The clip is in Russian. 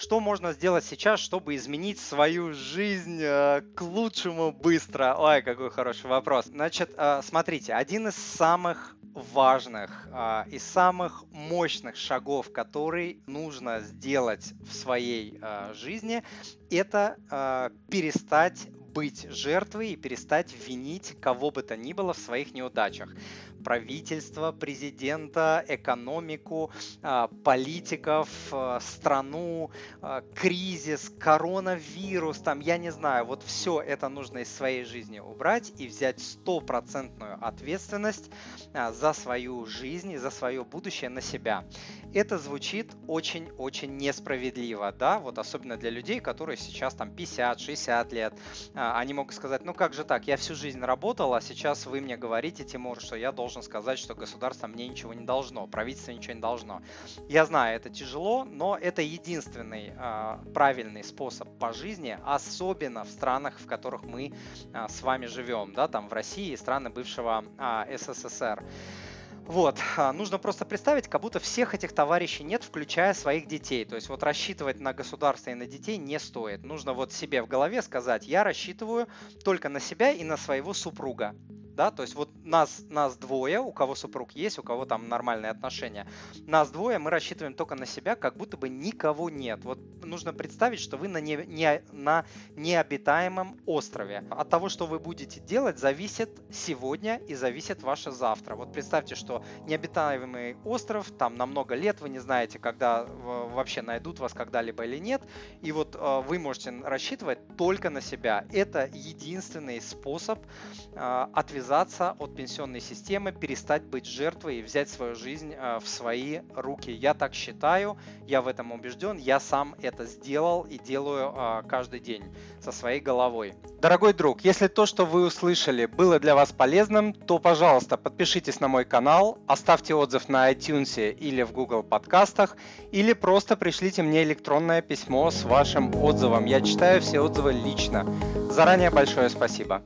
Что можно сделать сейчас, чтобы изменить свою жизнь э, к лучшему быстро? Ой, какой хороший вопрос. Значит, э, смотрите, один из самых важных а, и самых мощных шагов, который нужно сделать в своей а, жизни, это а, перестать быть жертвой и перестать винить кого бы то ни было в своих неудачах. Правительство, президента, экономику, а, политиков, а, страну, а, кризис, коронавирус, там, я не знаю, вот все это нужно из своей жизни убрать и взять стопроцентную ответственность за свою жизнь и за свое будущее на себя. Это звучит очень-очень несправедливо, да, вот особенно для людей, которые сейчас там 50-60 лет, а, они могут сказать, ну как же так, я всю жизнь работал, а сейчас вы мне говорите, Тимур, что я должен сказать, что государство мне ничего не должно, правительство ничего не должно. Я знаю, это тяжело, но это единственный э, правильный способ по жизни, особенно в странах, в которых мы э, с вами живем, да, там в России и страны бывшего СССР. Вот, нужно просто представить, как будто всех этих товарищей нет, включая своих детей. То есть вот рассчитывать на государство и на детей не стоит. Нужно вот себе в голове сказать, я рассчитываю только на себя и на своего супруга да, то есть вот нас, нас двое, у кого супруг есть, у кого там нормальные отношения, нас двое, мы рассчитываем только на себя, как будто бы никого нет. Вот нужно представить, что вы на, не, не, на необитаемом острове. От того, что вы будете делать, зависит сегодня и зависит ваше завтра. Вот представьте, что необитаемый остров, там на много лет, вы не знаете, когда вообще найдут вас когда-либо или нет, и вот э, вы можете рассчитывать только на себя. Это единственный способ э, отвязаться отказаться от пенсионной системы, перестать быть жертвой и взять свою жизнь э, в свои руки. Я так считаю, я в этом убежден, я сам это сделал и делаю э, каждый день со своей головой. Дорогой друг, если то, что вы услышали, было для вас полезным, то, пожалуйста, подпишитесь на мой канал, оставьте отзыв на iTunes или в Google подкастах, или просто пришлите мне электронное письмо с вашим отзывом. Я читаю все отзывы лично. Заранее большое спасибо.